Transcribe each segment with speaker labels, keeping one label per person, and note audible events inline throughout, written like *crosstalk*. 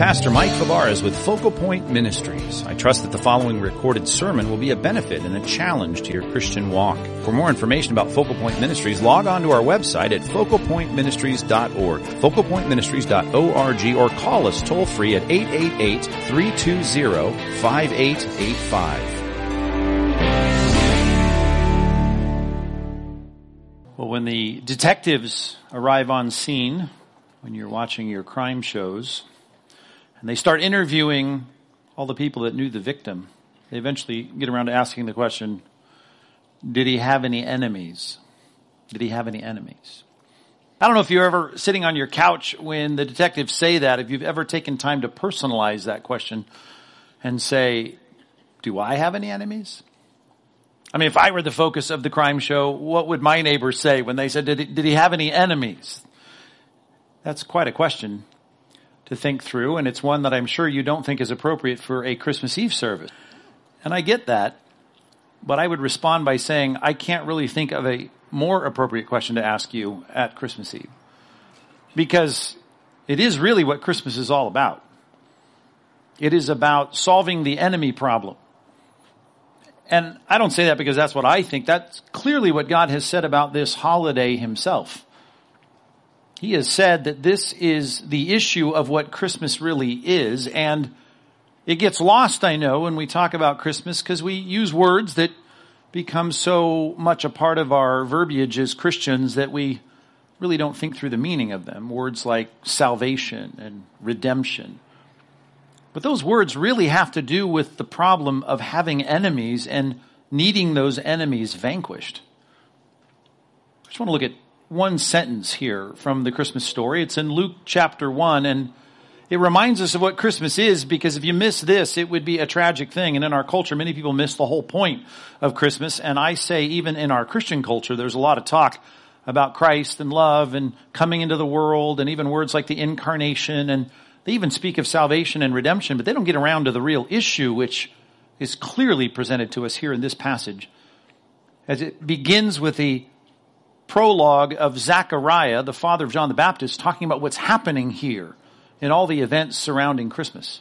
Speaker 1: Pastor Mike Fabarez with Focal Point Ministries. I trust that the following recorded sermon will be a benefit and a challenge to your Christian walk. For more information about Focal Point Ministries, log on to our website at focalpointministries.org, focalpointministries.org, or call us toll free at 888-320-5885. Well, when the detectives arrive on scene, when you're watching your crime shows, and they start interviewing all the people that knew the victim. They eventually get around to asking the question, did he have any enemies? Did he have any enemies? I don't know if you're ever sitting on your couch when the detectives say that, if you've ever taken time to personalize that question and say, do I have any enemies? I mean, if I were the focus of the crime show, what would my neighbors say when they said, did he, did he have any enemies? That's quite a question to think through, and it's one that I'm sure you don't think is appropriate for a Christmas Eve service. And I get that, but I would respond by saying I can't really think of a more appropriate question to ask you at Christmas Eve. Because it is really what Christmas is all about. It is about solving the enemy problem. And I don't say that because that's what I think. That's clearly what God has said about this holiday himself. He has said that this is the issue of what Christmas really is, and it gets lost, I know, when we talk about Christmas because we use words that become so much a part of our verbiage as Christians that we really don't think through the meaning of them. Words like salvation and redemption. But those words really have to do with the problem of having enemies and needing those enemies vanquished. I just want to look at one sentence here from the Christmas story. It's in Luke chapter 1 and it reminds us of what Christmas is because if you miss this, it would be a tragic thing. And in our culture, many people miss the whole point of Christmas. And I say even in our Christian culture, there's a lot of talk about Christ and love and coming into the world and even words like the incarnation and they even speak of salvation and redemption, but they don't get around to the real issue, which is clearly presented to us here in this passage. As it begins with the prologue of Zechariah, the father of John the Baptist, talking about what's happening here in all the events surrounding Christmas.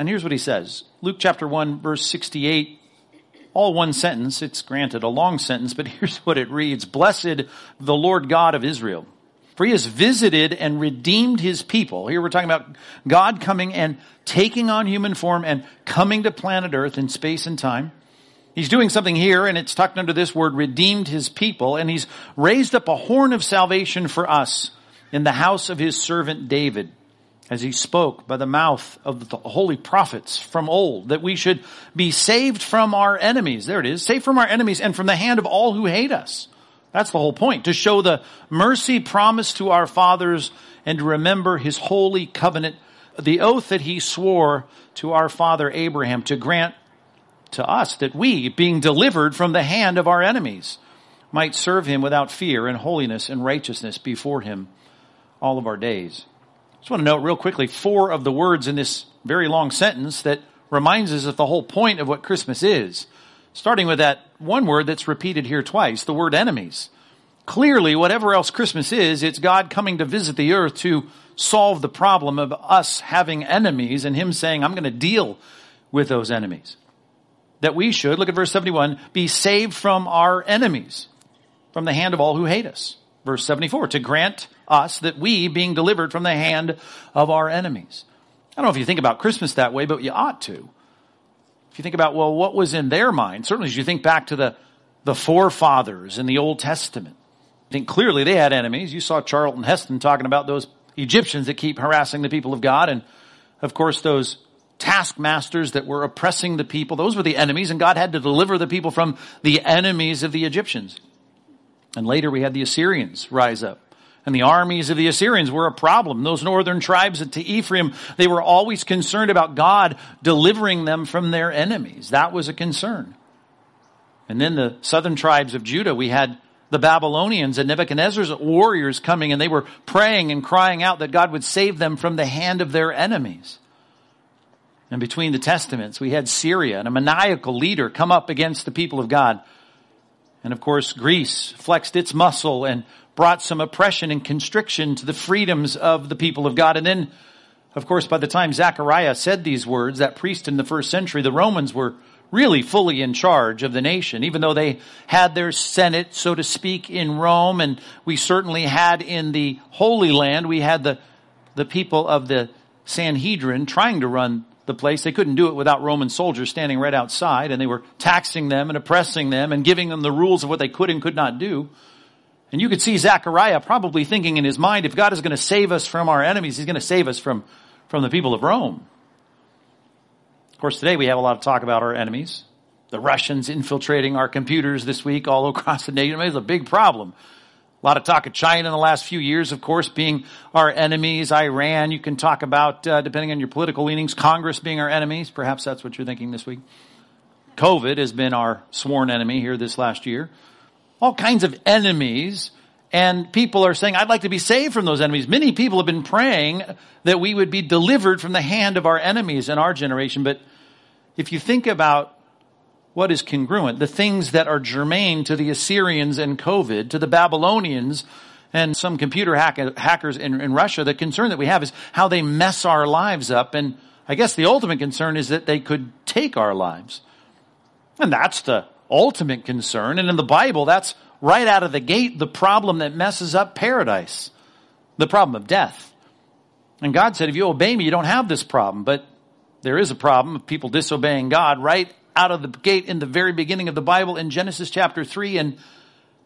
Speaker 1: And here's what he says Luke chapter 1, verse 68, all one sentence. It's granted a long sentence, but *laughs* here's what it reads Blessed the Lord God of Israel. For he has visited and redeemed his people. Here we're talking about God coming and taking on human form and coming to planet earth in space and time He's doing something here, and it's tucked under this word, redeemed his people, and he's raised up a horn of salvation for us in the house of his servant David, as he spoke by the mouth of the holy prophets from old, that we should be saved from our enemies. There it is, saved from our enemies and from the hand of all who hate us. That's the whole point, to show the mercy promised to our fathers and to remember his holy covenant, the oath that he swore to our father Abraham to grant to us that we, being delivered from the hand of our enemies, might serve him without fear and holiness and righteousness before him all of our days. I Just want to note real quickly four of the words in this very long sentence that reminds us of the whole point of what Christmas is. Starting with that one word that's repeated here twice, the word enemies. Clearly, whatever else Christmas is, it's God coming to visit the earth to solve the problem of us having enemies and Him saying, I'm going to deal with those enemies that we should, look at verse 71, be saved from our enemies, from the hand of all who hate us. Verse 74, to grant us that we, being delivered from the hand of our enemies. I don't know if you think about Christmas that way, but you ought to. If you think about, well, what was in their mind, certainly as you think back to the, the forefathers in the Old Testament, I think clearly they had enemies. You saw Charlton Heston talking about those Egyptians that keep harassing the people of God, and of course those taskmasters that were oppressing the people. Those were the enemies, and God had to deliver the people from the enemies of the Egyptians. And later we had the Assyrians rise up. And the armies of the Assyrians were a problem. Those northern tribes to Ephraim, they were always concerned about God delivering them from their enemies. That was a concern. And then the southern tribes of Judah, we had the Babylonians and Nebuchadnezzar's warriors coming and they were praying and crying out that God would save them from the hand of their enemies. And between the testaments, we had Syria and a maniacal leader come up against the people of God. And of course, Greece flexed its muscle and brought some oppression and constriction to the freedoms of the people of God. And then Of course, by the time Zechariah said these words, that priest in the first century, the Romans were really fully in charge of the nation, even though they had their Senate, so to speak, in Rome, and we certainly had in the Holy Land, we had the, the people of the Sanhedrin trying to run the place. They couldn't do it without Roman soldiers standing right outside, and they were taxing them and oppressing them and giving them the rules of what they could and could not do. And you could see Zechariah probably thinking in his mind, if God is going to save us from our enemies, he's going to save us from, from the people of Rome. Of course, today we have a lot of talk about our enemies. The Russians infiltrating our computers this week all *laughs* across the nation. It's a big problem. A lot of talk of China in the last few years, of course, being our enemies. Iran, you can talk about, uh, depending on your political leanings, Congress being our enemies. Perhaps that's what you're thinking this week. COVID has been our sworn enemy here this last year all kinds of enemies. And people are saying, I'd like to be saved from those enemies. Many people have been praying that we would be delivered from the hand of our enemies in our generation. But if you think about what is congruent, the things that are germane to the Assyrians and COVID, to the Babylonians, and some computer hack- hackers in, in Russia, the concern that we have is how they mess our lives up. And I guess the ultimate concern is that they could take our lives. And that's the ultimate concern. And in the Bible, that's right out of the gate the problem that messes up paradise. The problem of death. And God said, if you obey me, you don't have this problem. But there is a problem of people disobeying God right out of the gate in the very beginning of the Bible in Genesis chapter 3. And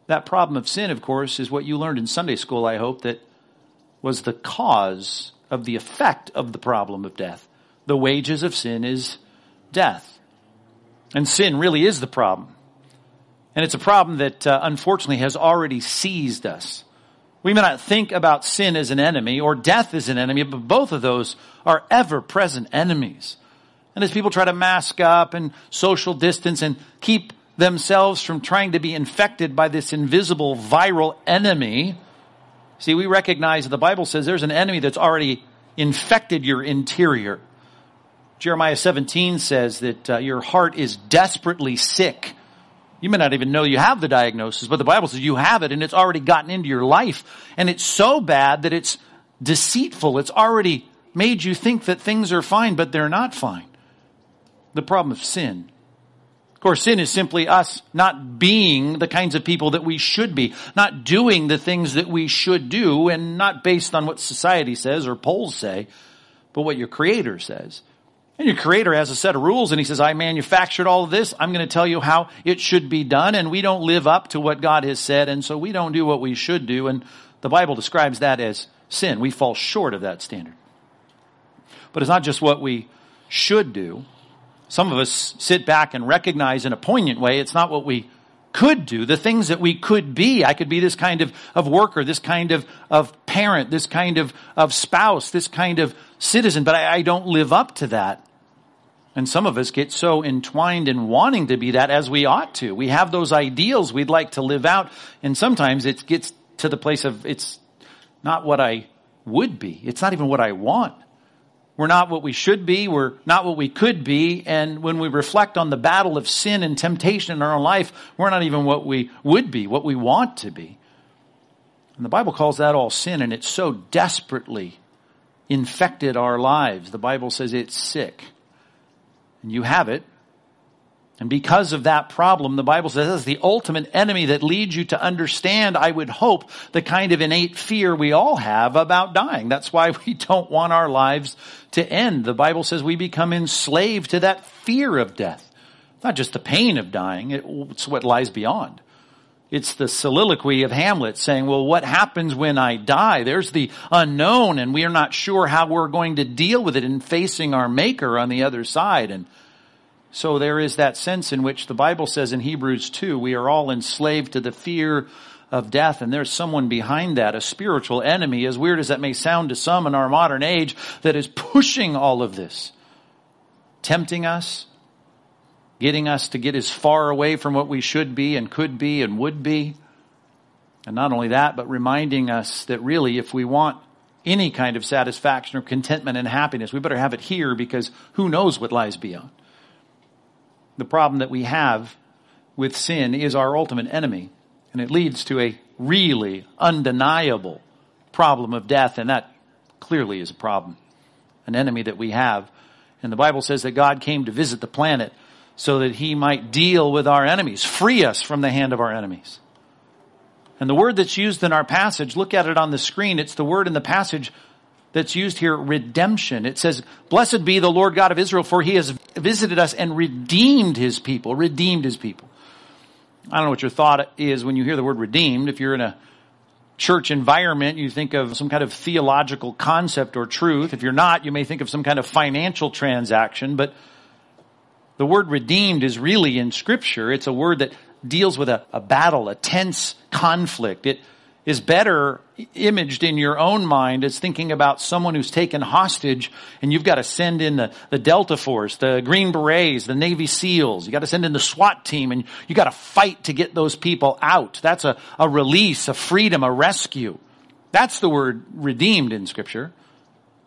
Speaker 1: that problem of sin, of course, is what you learned in Sunday school, I hope, that was the cause of the effect of the problem of death. The wages of sin is death. And sin really is the problem. And it's a problem that uh, unfortunately has already seized us. We may not think about sin as an enemy or death as an enemy, but both of those are ever present enemies. And as people try to mask up and social distance and keep themselves from trying to be infected by this invisible viral enemy, see, we recognize that the Bible says there's an enemy that's already infected your interior. Jeremiah 17 says that uh, your heart is desperately sick. You may not even know you have the diagnosis, but the Bible says you have it and it's already gotten into your life. And it's so bad that it's deceitful. It's already made you think that things are fine, but they're not fine. The problem of sin. Of course, sin is simply us not being the kinds of people that we should be, not doing the things that we should do, and not based on what society says or polls say, but what your creator says. And your creator has a set of rules and he says, I manufactured all of this. I'm going to tell you how it should be done. And we don't live up to what God has said. And so we don't do what we should do. And the Bible describes that as sin. We fall short of that standard. But it's not just what we should do. Some of us sit back and recognize in a poignant way it's not what we could do, the things that we could be. I could be this kind of, of worker, this kind of, of parent, this kind of, of spouse, this kind of citizen, but I, I don't live up to that. And some of us get so entwined in wanting to be that as we ought to. We have those ideals we'd like to live out, and sometimes it gets to the place of it's not what I would be. It's not even what I want. We're not what we should be. We're not what we could be. And when we reflect on the battle of sin and temptation in our own life, we're not even what we would be, what we want to be. And the Bible calls that all sin, and it's so desperately infected our lives. The Bible says it's sick. And you have it. And because of that problem, the Bible says is the ultimate enemy that leads you to understand, I would hope, the kind of innate fear we all have about dying. That's why *laughs* we don't want our lives to end. The Bible says we become enslaved to that fear of death. Not just the pain of dying, it's what lies beyond. It's the soliloquy of Hamlet saying, well, what happens when I die? There's the unknown and we are not sure how we're going to deal with it in facing our maker on the other side. And so there is that sense in which the Bible says in Hebrews 2, we are all enslaved to the fear of death, and there's someone behind that, a spiritual enemy, as weird as that may sound to some in our modern age, that is pushing all of this, tempting us, getting us to get as far away from what we should be and could be and would be. And not only that, but reminding us that really, if we want any kind of satisfaction or contentment and happiness, we better have it here because who knows what lies beyond the problem that we have with sin is our ultimate enemy. And it leads to a really undeniable problem of death, and that clearly is a problem. an enemy that we have. And the Bible says that God came to visit the planet so that he might deal with our enemies, free us from the hand of our enemies. And the word that's used in our passage, look at it on the screen. It's the word in the passage that's used here, redemption. It says, blessed be the Lord God of Israel, for he has visited us and redeemed his people, redeemed his people. I don't know what your thought is when you hear the word redeemed. If you're in a church environment, you think of some kind of theological concept or truth. If you're not, you may think of some kind of financial transaction, but the word redeemed is really in scripture. It's a word that deals with a, a battle, a tense conflict. It is better imaged in your own mind as thinking about someone who's taken hostage and you've got to send in the, the Delta Force, the Green Berets, the Navy SEALs. You got to send in the SWAT team and you got to fight to get those people out. That's a, a release, a freedom, a rescue. That's the word redeemed in scripture.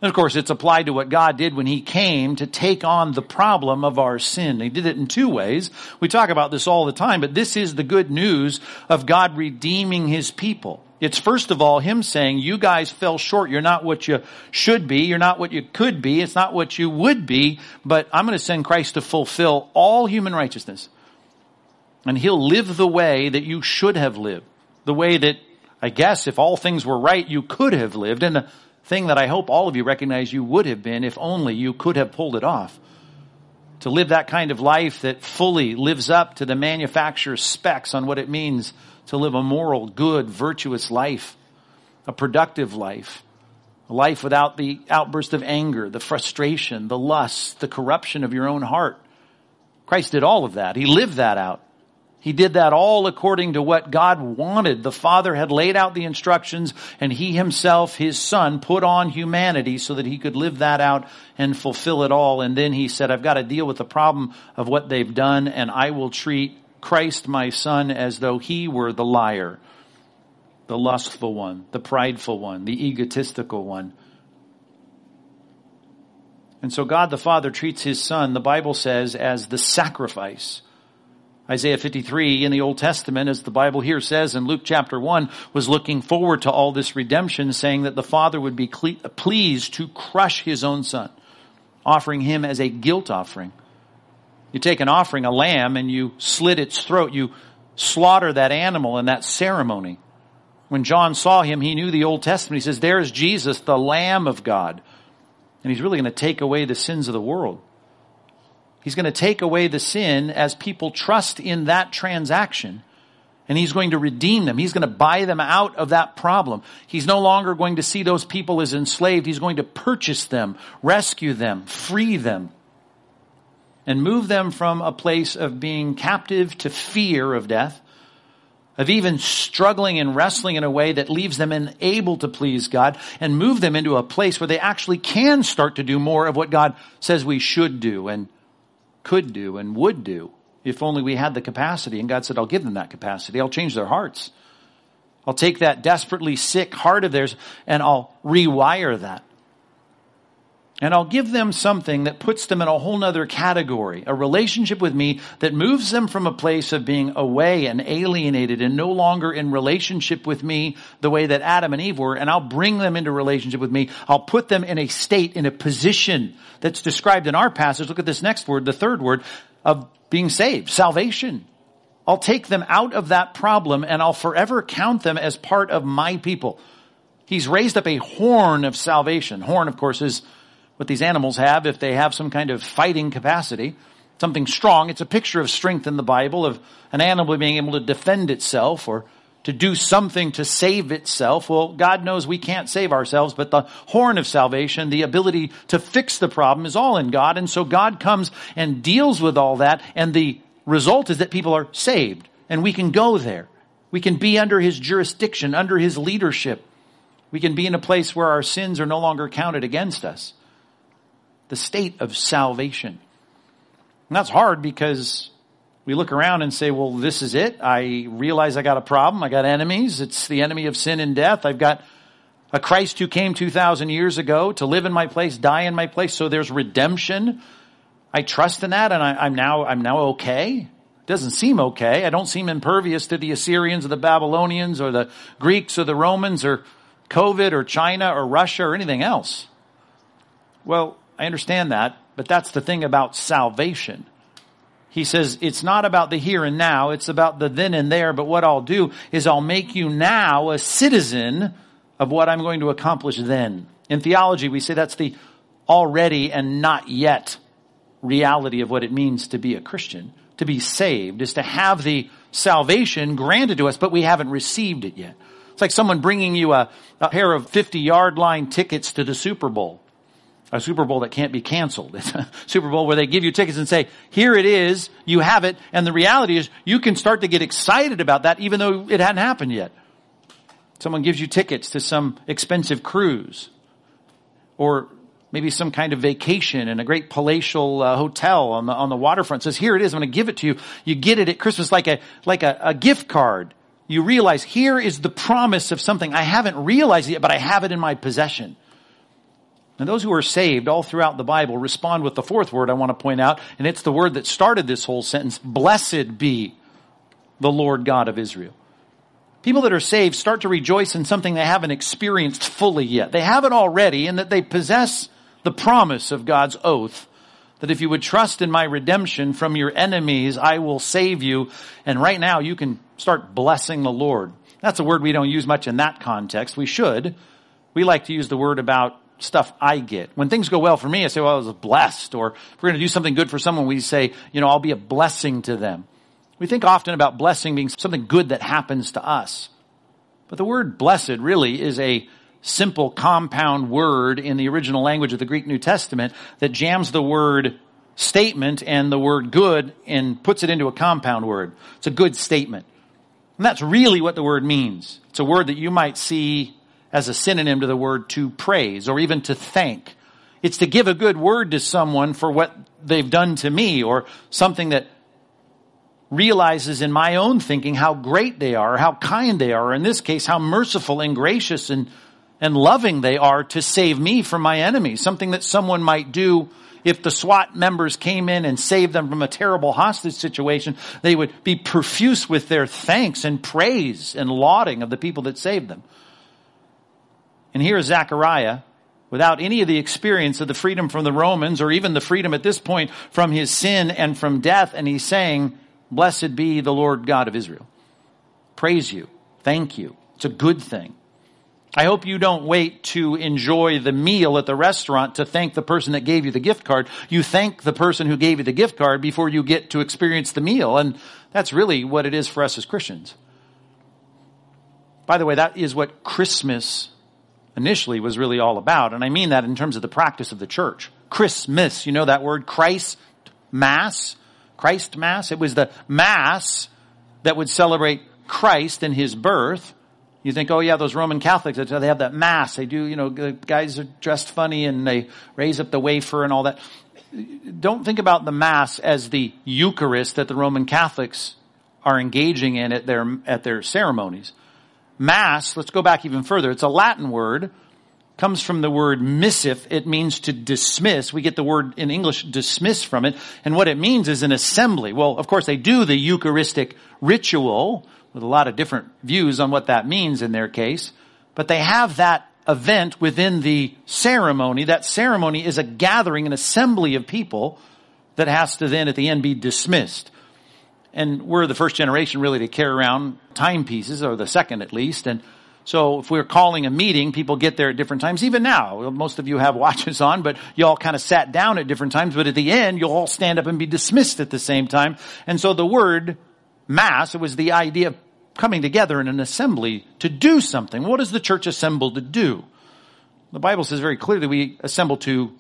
Speaker 1: And of course, it's applied to what God did when He came to take on the problem of our sin. He did it in two ways. We talk about this all the time, but this is the good news of God redeeming His people. It's first of all Him saying, you guys fell short. You're not what you should be. You're not what you could be. It's not what you would be, but I'm going to send Christ to fulfill all human righteousness. And He'll live the way that you should have lived. The way that, I guess, if all things were right, you could have lived. And the thing that I hope all of you recognize you would have been if only you could have pulled it off. To live that kind of life that fully lives up to the manufacturer's specs on what it means to live a moral, good, virtuous life, a productive life, a life without the outburst of anger, the frustration, the lust, the corruption of your own heart. Christ did all of that. He lived that out. He did that all according to what God wanted. The Father had laid out the instructions and He Himself, His Son, put on humanity so that He could live that out and fulfill it all. And then He said, I've got to deal with the problem of what they've done and I will treat Christ, my Son, as though He were the liar, the lustful one, the prideful one, the egotistical one. And so God the Father treats His Son, the Bible says, as the sacrifice Isaiah 53 in the Old Testament, as the Bible here says in Luke chapter 1, was looking forward to all this redemption, saying that the Father would be pleased to crush his own son, offering him as a guilt offering. You take an offering, a lamb, and you slit its throat. You slaughter that animal in that ceremony. When John saw him, he knew the Old Testament. He says, There's Jesus, the Lamb of God. And he's really going to take away the sins of the world. He's going to take away the sin as people trust in that transaction. And he's going to redeem them. He's going to buy them out of that problem. He's no longer going to see those people as enslaved. He's going to purchase them, rescue them, free them, and move them from a place of being captive to fear of death, of even struggling and wrestling in a way that leaves them unable to please God, and move them into a place where they actually can start to do more of what God says we should do and could do and would do if only we had the capacity. And God said, I'll give them that capacity. I'll change their hearts. I'll take that desperately sick heart of theirs and I'll rewire that. And I'll give them something that puts them in a whole nother category, a relationship with me that moves them from a place of being away and alienated and no longer in relationship with me the way that Adam and Eve were. And I'll bring them into relationship with me. I'll put them in a state, in a position that's described in our passage. Look at this next word, the third word of being saved, salvation. I'll take them out of that problem and I'll forever count them as part of my people. He's raised up a horn of salvation. Horn, of course, is what these animals have if they have some kind of fighting capacity, something strong. It's a picture of strength in the Bible of an animal being able to defend itself or to do something to save itself. Well, God knows we can't save ourselves, but the horn of salvation, the ability to fix the problem is all in God. And so God comes and deals with all that. And the result is that people are saved and we can go there. We can be under his jurisdiction, under his leadership. We can be in a place where our sins are no longer counted against us the state of salvation. And that's hard because we look around and say, well, this is it. I realize I got a problem. I got enemies. It's the enemy of sin and death. I've got a Christ who came 2,000 years ago to live in my place, die in my place. So there's redemption. I trust in that and I, am now, I'm now okay. It doesn't seem okay. I don't seem impervious to the Assyrians or the Babylonians or the Greeks or the Romans or COVID or China or Russia or anything else. Well, I understand that, but that's the thing about salvation. He says it's not about the here and now, it's about the then and there, but what I'll do is I'll make you now a citizen of what I'm going to accomplish then. In theology, we say that's the already and not yet reality of what it means to be a Christian. To be saved is to have the salvation granted to us, but we haven't received it yet. It's like someone bringing you a, a pair of 50 yard line tickets to the Super Bowl. A Super Bowl that can't be canceled. *laughs* It's a Super Bowl where they give you tickets and say, here it is, you have it, and the reality is you can start to get excited about that even though it hadn't happened yet. Someone gives you tickets to some expensive cruise or maybe some kind of vacation in a great palatial uh, hotel on the, on the waterfront says, here it is, I'm going to give it to you. You get it at Christmas like a, like a, a gift card. You realize here is the promise of something. I haven't realized yet, but I have it in my possession. And those who are saved all throughout the Bible respond with the fourth word I want to point out, and it's the word that started this whole sentence. Blessed be the Lord God of Israel. People that are saved start to rejoice in something they haven't experienced fully yet. They have it already in that they possess the promise of God's oath that if you would trust in my redemption from your enemies, I will save you. And right now you can start blessing the Lord. That's a word we don't use much in that context. We should. We like to use the word about stuff I get. When things go well for me, I say, well, I was blessed. Or if we're going to do something good for someone, we say, you know, I'll be a blessing to them. We think often about blessing being something good that happens to us. But the word blessed really is a simple compound word in the original language of the Greek New Testament that jams the word statement and the word good and puts it into a compound word. It's a good statement. And that's really what the word means. It's a word that you might see as a synonym to the word to praise or even to thank. It's to give a good word to someone for what they've done to me or something that realizes in my own thinking how great they are, how kind they are, or in this case, how merciful and gracious and and loving they are to save me from my enemies. Something that someone might do if the SWAT members came in and saved them from a terrible hostage situation, they would be profuse with their thanks and praise and lauding of the people that saved them. And here is Zechariah, without any of the experience of the freedom from the Romans or even the freedom at this point from his sin and from death, and he's saying, Blessed be the Lord God of Israel. Praise you. Thank you. It's a good thing. I hope you don't wait to enjoy the meal at the restaurant to thank the person that gave you the gift card. You thank the person who gave you the gift card before you get to experience the meal. And that's really what it is for us as Christians. By the way, that is what Christmas initially was really all about. And I mean that in terms of the practice of the church. Christmas, you know that word? Christ Mass. Christ Mass. It was the Mass that would celebrate Christ and His birth. You think, oh yeah, those Roman Catholics, they have that mass. They do, you know, the guys are dressed funny and they raise up the wafer and all that. Don't think about the mass as the Eucharist that the Roman Catholics are engaging in at their, at their ceremonies. Mass, let's go back even further. It's a Latin word, comes from the word missif. It means to dismiss. We get the word in English dismiss from it. And what it means is an assembly. Well, of course they do the Eucharistic ritual, with a lot of different views on what that means in their case. But they have that event within the ceremony. That ceremony is a gathering, an assembly of people that has to then at the end be dismissed. And we're the first generation really to carry around timepieces, or the second at least. And so if we're calling a meeting, people get there at different times. Even now, most of you have *laughs* watches on, but you all kind of sat down at different times. But at the end, you'll all stand up and be dismissed at the same time. And so the word mass, it was the idea of coming together in an assembly to do something. What is the church assembled to do? The Bible says very clearly we assemble to,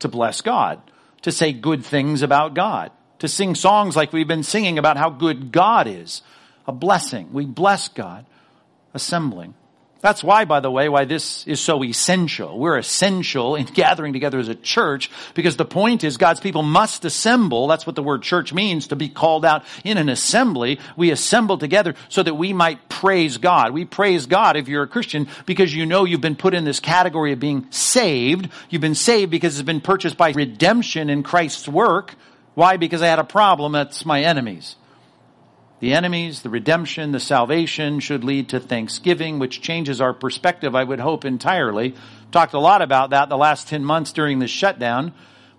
Speaker 1: to bless God, to say good things about God, to sing songs like we've been singing about how good God is. A blessing. We bless God, assembling. That's why, by the way, why this is so essential. We're essential in *laughs* gathering together as a church because the point is God's people must assemble. That's what the word church means, to be called out in an assembly. We assemble together so that we might praise God. We praise God if you're a Christian because you know you've been put in this category of being saved. You've been saved because it's been purchased by redemption in Christ's work. Why? Because I had a problem. That's my enemies. The enemies, the redemption, the salvation should lead to thanksgiving, which changes our perspective, I would hope, entirely. Talked a lot about that the last 10 months during this shutdown.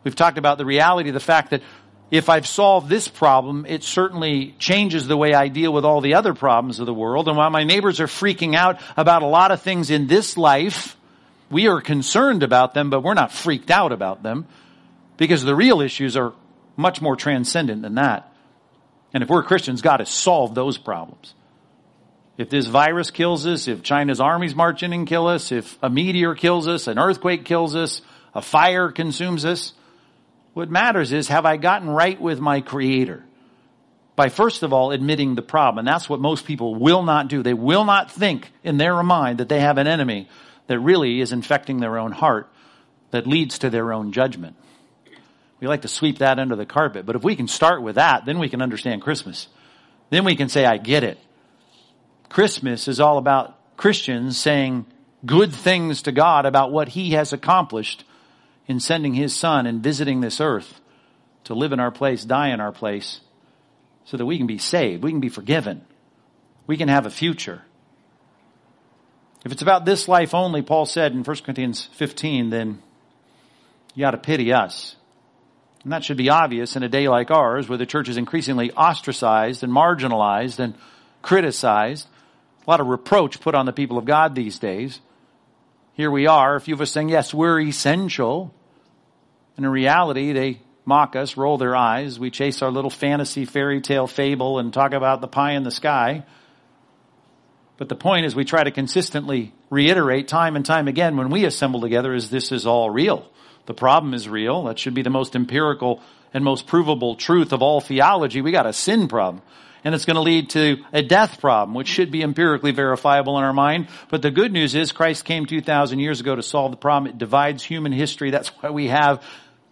Speaker 1: We've talked about the reality of the fact that if I've solved this problem, it certainly changes the way I deal with all the other problems of the world. And while my neighbors are freaking out about a lot of things in this life, we are concerned about them, but we're not freaked out about them because the real issues are much more transcendent than that. And if we're Christians, God has solved those problems. If this virus kills us, if China's armies march in and kill us, if a meteor kills us, an earthquake kills us, a fire consumes us, what matters is, have I gotten right with my creator? By first of all admitting the problem. And that's what most people will not do. They will not think in their mind that they have an enemy that really is infecting their own heart that leads to their own judgment. We like to sweep that under the carpet. But if we can start with that, then we can understand Christmas. Then we can say, I get it. Christmas is all about Christians saying good things to God about what He has accomplished in sending his son and visiting this earth to live in our place, die in our place, so that we can be saved, we can be forgiven, we can have a future. If it's about this life only, Paul said in 1 Corinthians 15, then you ought to pity us. And that should be obvious in a day like ours where the church is increasingly ostracized and marginalized and criticized. A lot of reproach put on the people of God these days. Here we are, a few of us saying, yes, we're essential. And in reality, they mock us, roll their eyes. We chase our little fantasy fairy tale fable and talk about the pie in the sky. But the point is we try to consistently reiterate time and time again when we assemble together is this is all real. The problem is real. That should be the most empirical and most provable truth of all theology. We got a sin problem and it's going to lead to a death problem, which should be empirically verifiable in our mind. But the good news is Christ came 2,000 years ago to solve the problem. It divides human history. That's why we have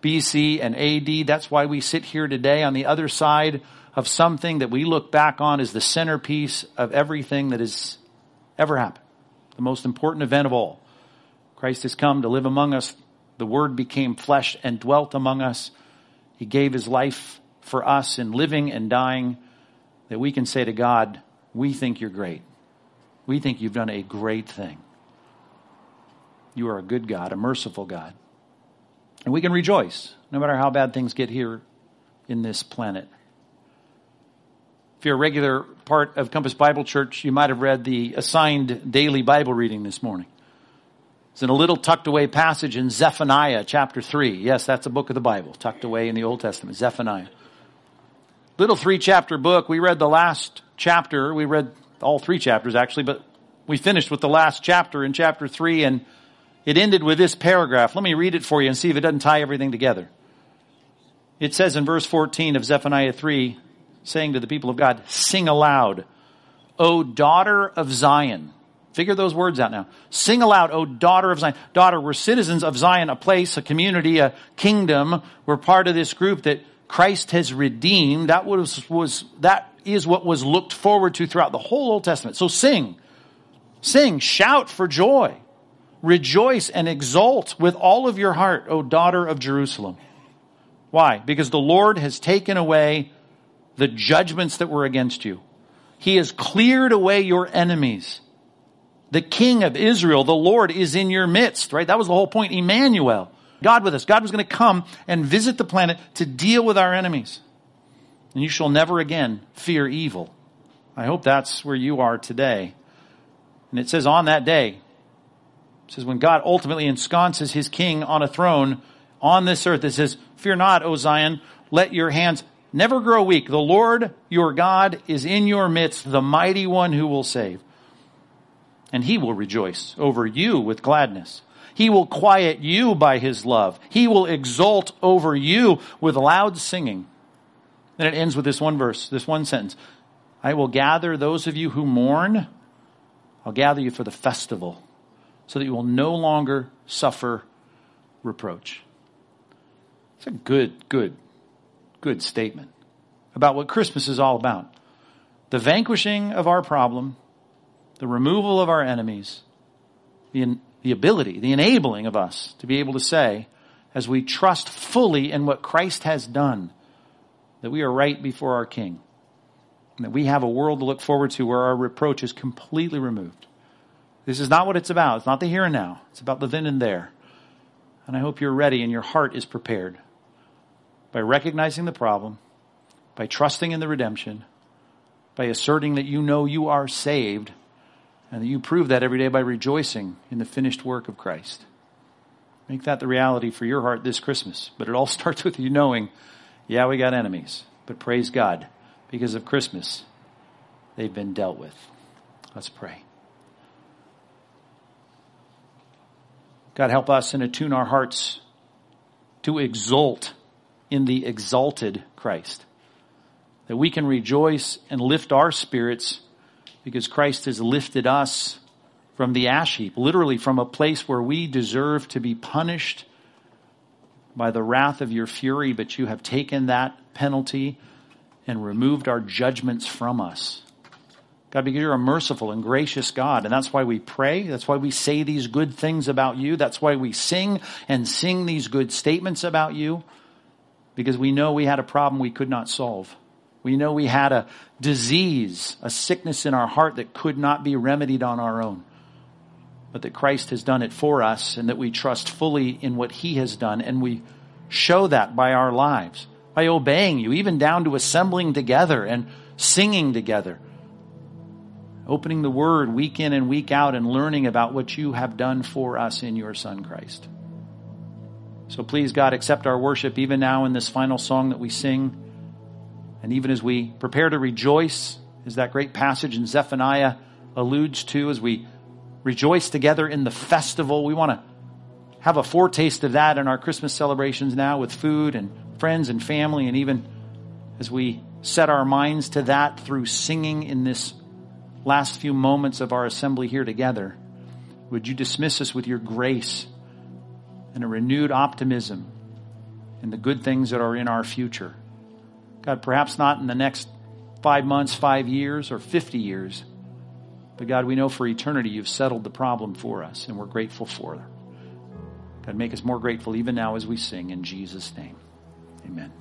Speaker 1: BC and AD. That's why we sit here today on the other side of something that we look back on as the centerpiece of everything that has ever happened. The most important event of all. Christ has come to live among us. The Word became flesh and dwelt among us. He gave His life for us in living and dying that we can say to God, we think you're great. We think you've done a great thing. You are a good God, a merciful God. And we can rejoice no matter how bad things get here in this planet. If you're a regular part of Compass Bible Church, you might have read the assigned daily Bible reading this morning. It's in a little tucked away passage in Zephaniah chapter 3. Yes, that's a book of the Bible, tucked away in the Old Testament, Zephaniah little three chapter book. We read the last chapter. We read all three chapters actually, but we finished with the last chapter in chapter three and it ended with this paragraph. Let me read it for you and see if it doesn't tie everything together. It says in verse 14 of Zephaniah 3, saying to the people of God, sing aloud, O daughter of Zion. Figure those words out now. Sing aloud, O daughter of Zion. Daughter, we're citizens of Zion, a place, a community, a kingdom. We're part of this group that Christ has redeemed. That was, was, that is what was looked forward to throughout the whole Old Testament. So sing, sing, shout for joy. Rejoice and exult with all of your heart, O daughter of Jerusalem. Why? Because the Lord has taken away the judgments that were against you. He has cleared away your enemies. The King of Israel, the Lord, is in your midst, right? That was the whole point. Emmanuel. God with us. God was going to come and visit the planet to deal with our enemies. And you shall never again fear evil. I hope that's where you are today. And it says on that day, it says when God ultimately ensconces his king on a throne on this earth, it says, fear not, O Zion, let your hands never grow weak. The Lord your God is in your midst, the mighty one who will save. And he will rejoice over you with gladness. He will quiet you by his love. He will exult over you with loud singing. Then it ends with this one verse, this one sentence. I will gather those of you who mourn. I'll gather you for the festival so that you will no longer suffer reproach. It's a good, good, good statement about what Christmas is all about. The vanquishing of our problem, the removal of our enemies, the the ability, the enabling of us to be able to say, as we trust fully in what Christ has done, that we are right before our King. And that we have a world to look forward to where our reproach is completely removed. This is not what it's about. It's not the here and now. It's about the then and there. And I hope you're ready and your heart is prepared by recognizing the problem, by trusting in the redemption, by asserting that you know you are saved, and that you prove that every day by rejoicing in the finished work of Christ. Make that the reality for your heart this Christmas. But it all *laughs* starts with you knowing, yeah, we got enemies, but praise God, because of Christmas, they've been dealt with. Let's pray. God, help us and attune our hearts to exult in the exalted Christ. That we can rejoice and lift our spirits because Christ has lifted us from the ash heap, literally from a place where we deserve to be punished by the wrath of your fury, but you have taken that penalty and removed our judgments from us. God, because you're a merciful and gracious God. And that's why we pray. That's why we say these good things about you. That's why we sing and sing these good statements about you. Because we know we had a problem we could not solve. We know we had a disease, a sickness in our heart that could not be remedied on our own. But that Christ has done it for us and that we trust fully in what he has done. And we show that by our lives, by obeying you, even down to assembling together and singing together opening the Word week in and week out and learning about what you have done for us in your Son Christ. So please, God, accept our worship even now in this final song that we sing. And even as we prepare to rejoice, as that great passage in Zephaniah alludes to, as we rejoice together in the festival, we want to have a foretaste of that in our Christmas celebrations now with food and friends and family, and even as we set our minds to that through singing in this last few moments of our assembly here together, would you dismiss us with your grace and a renewed optimism in the good things that are in our future? God, perhaps not in the next five months, five years, or 50 years, but God, we know for eternity you've settled the problem for us, and we're grateful for it. God, make us more grateful even now as we sing in Jesus' name. Amen.